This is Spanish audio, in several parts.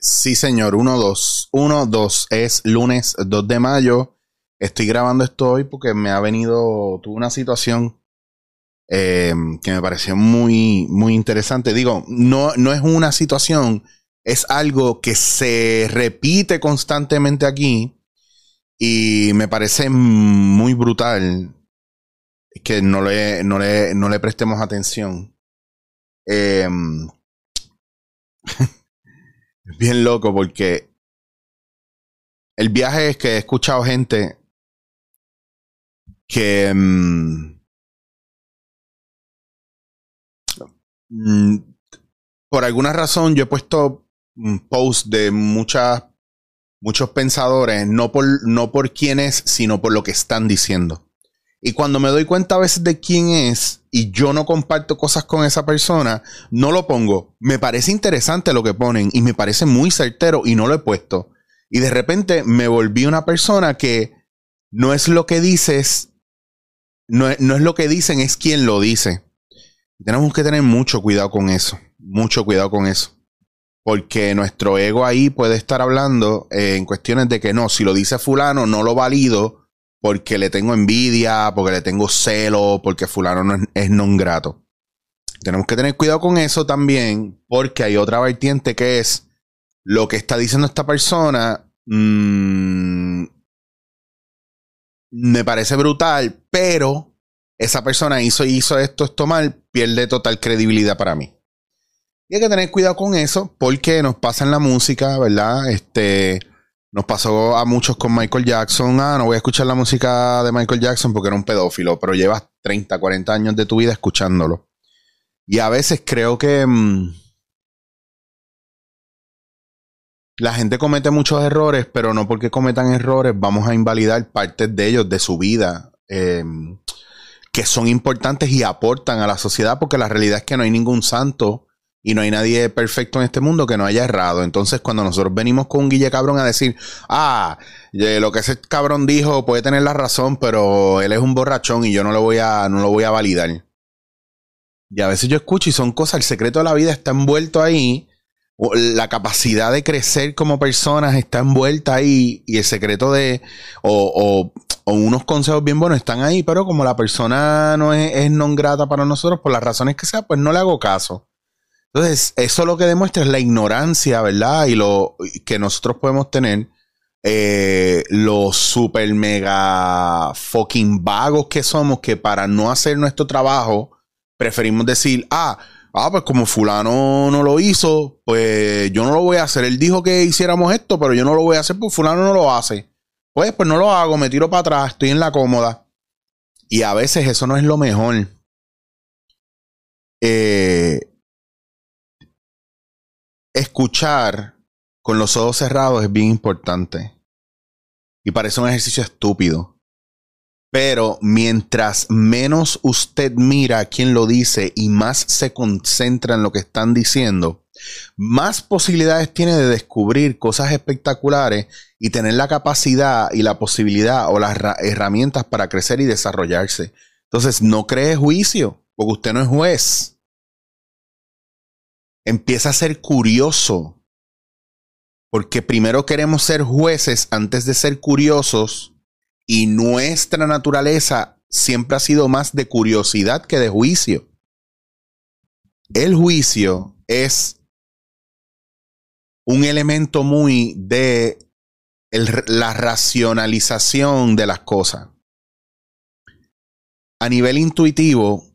Sí, señor, 1-2. 1-2 es lunes 2 de mayo. Estoy grabando esto hoy porque me ha venido, tuve una situación eh, que me pareció muy, muy interesante. Digo, no, no es una situación, es algo que se repite constantemente aquí y me parece muy brutal que no le, no le, no le prestemos atención. Eh, bien loco porque el viaje es que he escuchado gente que mm, mm, por alguna razón yo he puesto posts de muchas muchos pensadores no por no por quién es sino por lo que están diciendo y cuando me doy cuenta a veces de quién es y yo no comparto cosas con esa persona, no lo pongo. Me parece interesante lo que ponen y me parece muy certero y no lo he puesto. Y de repente me volví una persona que no es lo que dices, no es, no es lo que dicen, es quien lo dice. Tenemos que tener mucho cuidado con eso, mucho cuidado con eso. Porque nuestro ego ahí puede estar hablando eh, en cuestiones de que no, si lo dice fulano, no lo valido porque le tengo envidia, porque le tengo celo, porque fulano no es, non grato. Tenemos que tener cuidado con eso también, porque hay otra vertiente que es lo que está diciendo esta persona. Mmm, me parece brutal, pero esa persona hizo, hizo esto, esto mal, pierde total credibilidad para mí. Y hay que tener cuidado con eso, porque nos pasa en la música, ¿verdad? Este nos pasó a muchos con Michael Jackson. Ah, no voy a escuchar la música de Michael Jackson porque era un pedófilo, pero llevas 30, 40 años de tu vida escuchándolo. Y a veces creo que mm, la gente comete muchos errores, pero no porque cometan errores vamos a invalidar partes de ellos, de su vida, em, que son importantes y aportan a la sociedad, porque la realidad es que no hay ningún santo y no hay nadie perfecto en este mundo que no haya errado. Entonces, cuando nosotros venimos con un Guille Cabrón a decir, ah, lo que ese cabrón dijo puede tener la razón, pero él es un borrachón y yo no lo voy a, no lo voy a validar. Y a veces yo escucho y son cosas, el secreto de la vida está envuelto ahí, la capacidad de crecer como personas está envuelta ahí y el secreto de, o, o, unos consejos bien buenos están ahí, pero como la persona no es, es non grata para nosotros, por las razones que sea, pues no le hago caso. Entonces, eso lo que demuestra es la ignorancia, ¿verdad? Y lo que nosotros podemos tener, eh, los super mega fucking vagos que somos, que para no hacer nuestro trabajo, preferimos decir, ah, ah, pues como fulano no lo hizo, pues yo no lo voy a hacer. Él dijo que hiciéramos esto, pero yo no lo voy a hacer porque fulano no lo hace. Pues, pues no lo hago, me tiro para atrás, estoy en la cómoda. Y a veces eso no es lo mejor. Eh, escuchar con los ojos cerrados es bien importante. Y parece un ejercicio estúpido. Pero mientras menos usted mira a quien lo dice y más se concentra en lo que están diciendo, más posibilidades tiene de descubrir cosas espectaculares y tener la capacidad y la posibilidad o las herramientas para crecer y desarrollarse. Entonces, no cree juicio, porque usted no es juez empieza a ser curioso. Porque primero queremos ser jueces antes de ser curiosos y nuestra naturaleza siempre ha sido más de curiosidad que de juicio. El juicio es un elemento muy de la racionalización de las cosas. A nivel intuitivo,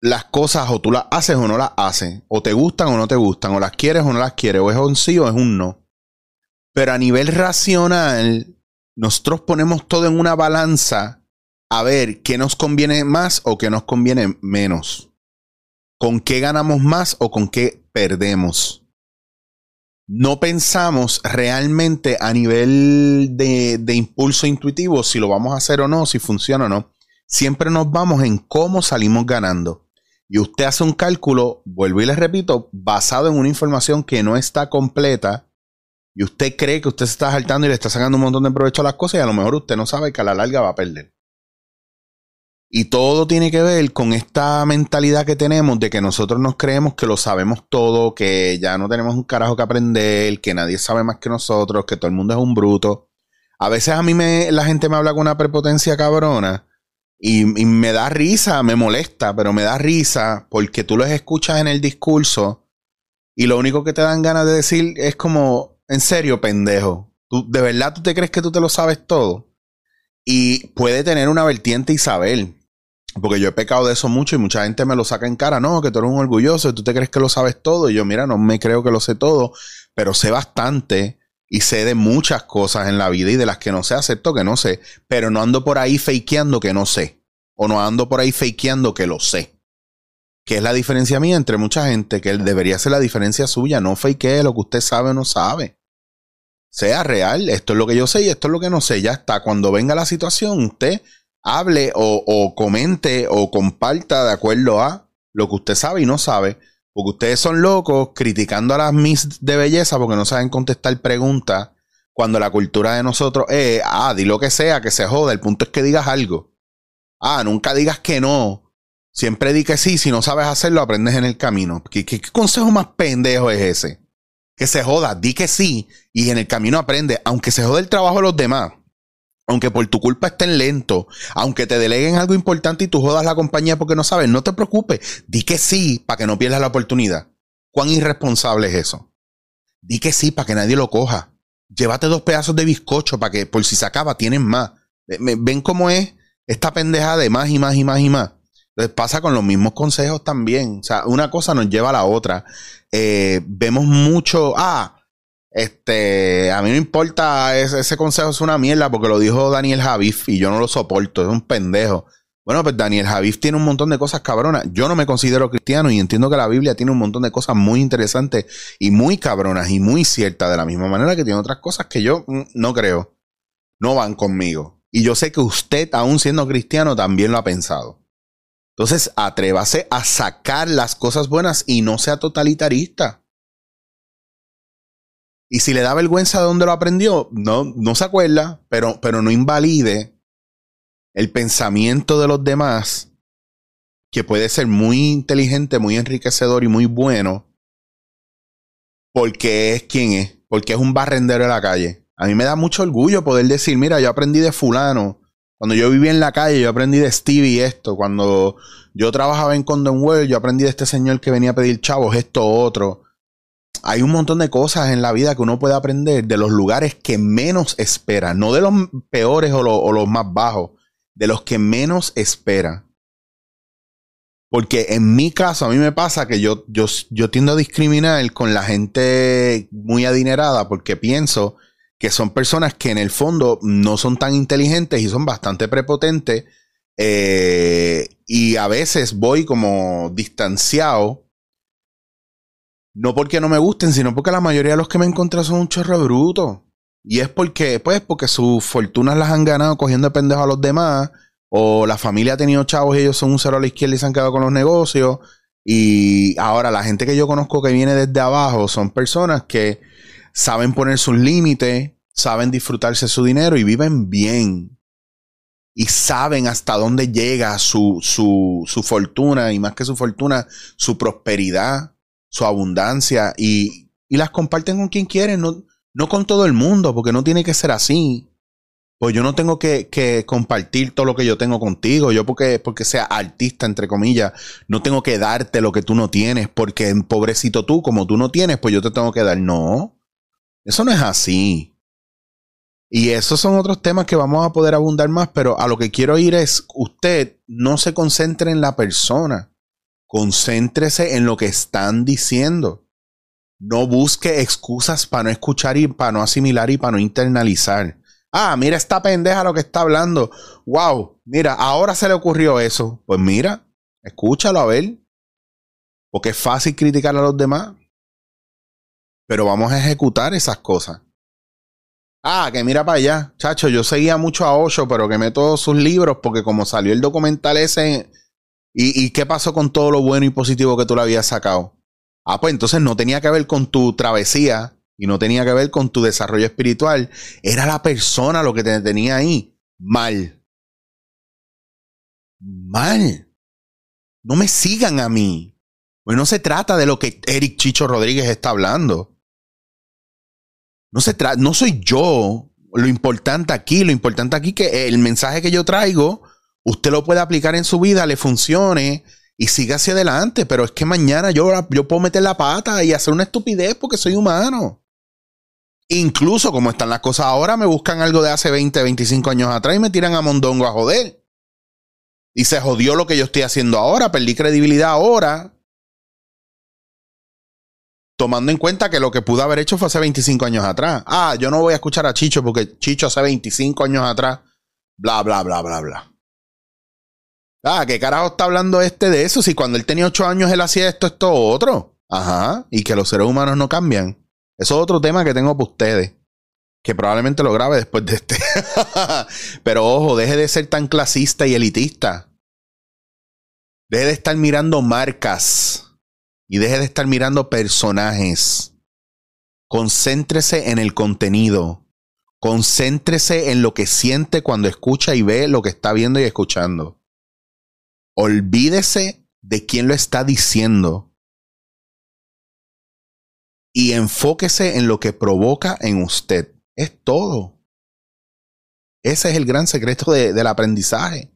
las cosas o tú las haces o no las haces, o te gustan o no te gustan, o las quieres o no las quieres, o es un sí o es un no. Pero a nivel racional, nosotros ponemos todo en una balanza a ver qué nos conviene más o qué nos conviene menos. Con qué ganamos más o con qué perdemos. No pensamos realmente a nivel de, de impulso intuitivo si lo vamos a hacer o no, si funciona o no. Siempre nos vamos en cómo salimos ganando y usted hace un cálculo, vuelvo y le repito, basado en una información que no está completa, y usted cree que usted se está saltando y le está sacando un montón de provecho a las cosas, y a lo mejor usted no sabe que a la larga va a perder. Y todo tiene que ver con esta mentalidad que tenemos de que nosotros nos creemos que lo sabemos todo, que ya no tenemos un carajo que aprender, que nadie sabe más que nosotros, que todo el mundo es un bruto. A veces a mí me, la gente me habla con una prepotencia cabrona y, me da risa, me molesta, pero me da risa porque tú los escuchas en el discurso y lo único que te dan ganas de decir es como, en serio, pendejo. ¿Tú, ¿De verdad tú te crees que tú te lo sabes todo? Y puede tener una vertiente Isabel. Porque yo he pecado de eso mucho y mucha gente me lo saca en cara. No, que tú eres un orgulloso tú te crees que lo sabes todo. Y yo, mira, no me creo que lo sé todo, pero sé bastante y sé de muchas cosas en la vida y de las que no sé, acepto que no sé. Pero no ando por ahí fakeando que no sé. O no ando por ahí fakeando que lo sé. Que es la diferencia mía entre mucha gente, que debería ser la diferencia suya. No fakee lo que usted sabe o no sabe sea real. Esto es lo que yo sé y esto es lo que no sé. Ya está. Cuando venga la situación, usted hable o, comente o comparta de acuerdo a lo que usted sabe y no sabe. Porque ustedes son locos criticando a las Miss de belleza porque no saben contestar preguntas. Cuando la cultura de nosotros es, ah, di lo que sea, que se joda. El punto es que digas algo. Ah, nunca digas que no. Siempre di que sí. Si no sabes hacerlo, aprendes en el camino. qué consejo más pendejo es ese? que se joda, di que sí y en el camino aprende, aunque se jode el trabajo de los demás, aunque por tu culpa estén lentos, aunque te deleguen algo importante y tú jodas la compañía porque no sabes, no te preocupes, di que sí para que no pierdas la oportunidad. ¿Cuán irresponsable es eso? Di que sí para que nadie lo coja. Llévate dos pedazos de bizcocho para que por si se acaba tienen más. ¿Ven cómo es esta pendeja de más y más y más y más? Entonces pasa con los mismos consejos también. O sea, una cosa nos lleva a la otra. Eh, vemos mucho, ah, este, a mí no importa, ese, consejo es una mierda porque lo dijo Daniel Javif y yo no lo soporto, es un pendejo. Bueno, pues Daniel Javif tiene un montón de cosas cabronas. Yo no me considero cristiano y entiendo que la Biblia tiene un montón de cosas muy interesantes y muy cabronas y muy ciertas, de la misma manera que tiene otras cosas que yo mm, no creo, no van conmigo. Y yo sé que usted, aún siendo cristiano, también lo ha pensado. Entonces, atrévase a sacar las cosas buenas y no sea totalitarista. Y si le da vergüenza de dónde lo aprendió, no, no se acuerda, pero, pero no invalide el pensamiento de los demás, que puede ser muy inteligente, muy enriquecedor y muy bueno, porque es quien es, porque es un barrendero de la calle. A mí me da mucho orgullo poder decir, mira, yo aprendí de fulano, cuando yo vivía en la calle, yo aprendí de Stevie esto. Cuando yo trabajaba en Condom World, yo aprendí de este señor que venía a pedir chavos esto otro. Hay un montón de cosas en la vida que uno puede aprender de los lugares que menos espera, no de los peores o, los más bajos, de los que menos espera. Porque en mi caso, a mí me pasa que yo, yo, tiendo a discriminar con la gente muy adinerada porque pienso que son personas que en el fondo no son tan inteligentes y son bastante prepotentes. Eh, y a veces voy como distanciado. No porque no me gusten, sino porque la mayoría de los que me encuentro son un chorro bruto. Y es porque, pues, porque sus fortunas las han ganado cogiendo de pendejo a los demás. O la familia ha tenido chavos y ellos son un cero a la izquierda y se han quedado con los negocios. Y ahora la gente que yo conozco que viene desde abajo son personas que saben poner sus límites, saben disfrutarse su dinero y viven bien. Y saben hasta dónde llega su, su, su fortuna y más que su fortuna, su prosperidad, su abundancia y, y las comparten con quien quieren, no, no con todo el mundo, porque no tiene que ser así. Pues yo no tengo que, que, compartir todo lo que yo tengo contigo. Yo porque, porque sea artista, entre comillas, no tengo que darte lo que tú no tienes, porque pobrecito tú, como tú no tienes, pues yo te tengo que dar. No. Eso no es así. Y esos son otros temas que vamos a poder abundar más, pero a lo que quiero ir es, usted no se concentre en la persona, concéntrese en lo que están diciendo. No busque excusas para no escuchar y para no asimilar y para no internalizar. Ah, mira esta pendeja lo que está hablando. Wow, mira, ahora se le ocurrió eso. Pues mira, escúchalo a ver. Porque es fácil criticar a los demás pero vamos a ejecutar esas cosas. Ah, que mira para allá. Chacho, yo seguía mucho a Osho, pero quemé todos sus libros porque como salió el documental ese... ¿Y, ¿Y qué pasó con todo lo bueno y positivo que tú le habías sacado? Ah, pues entonces no tenía que ver con tu travesía y no tenía que ver con tu desarrollo espiritual. Era la persona lo que te tenía ahí mal. mal. No me sigan a mí. Pues no se trata de lo que Eric Chicho Rodríguez está hablando. No se no soy yo lo importante aquí, lo importante aquí que el mensaje que yo traigo, usted lo puede aplicar en su vida, le funcione y siga hacia adelante, pero es que mañana yo, yo puedo meter la pata y hacer una estupidez porque soy humano. Incluso como están las cosas ahora, me buscan algo de hace 20, 25 años atrás y me tiran a mondongo a joder. Y se jodió lo que yo estoy haciendo ahora, perdí credibilidad ahora. Tomando en cuenta que lo que pude haber hecho fue hace 25 años atrás. Ah, yo no voy a escuchar a Chicho porque Chicho hace 25 años atrás. Bla, bla, bla, bla, bla. Ah, ¿qué carajo está hablando este de eso? Si cuando él tenía 8 años él hacía esto, esto, otro. Ajá. Y que los seres humanos no cambian. Eso es otro tema que tengo para ustedes. Que probablemente lo grabe después de este. Pero ojo, deje de ser tan clasista y elitista. Deje de estar mirando marcas y deje de estar mirando personajes. Concéntrese en el contenido. Concéntrese en lo que siente cuando escucha y ve lo que está viendo y escuchando. Olvídese de quién lo está diciendo. Y enfóquese en lo que provoca en usted. Es todo. Ese es el gran secreto del aprendizaje.